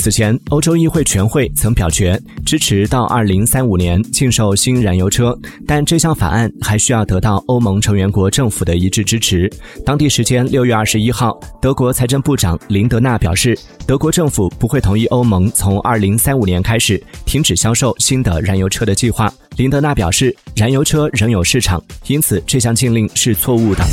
此前欧洲议会全会曾表决支持到二零三五年禁售新燃油车但这项法案还需要得到欧盟成员国政府的一致支持。当地时间六月二十一号德国财政部长林德纳表示德国政府不会同意欧盟从二零三五年开始停止销售新的燃油车的计划。林德纳表示燃油车仍有市场因此这项禁令是错误的。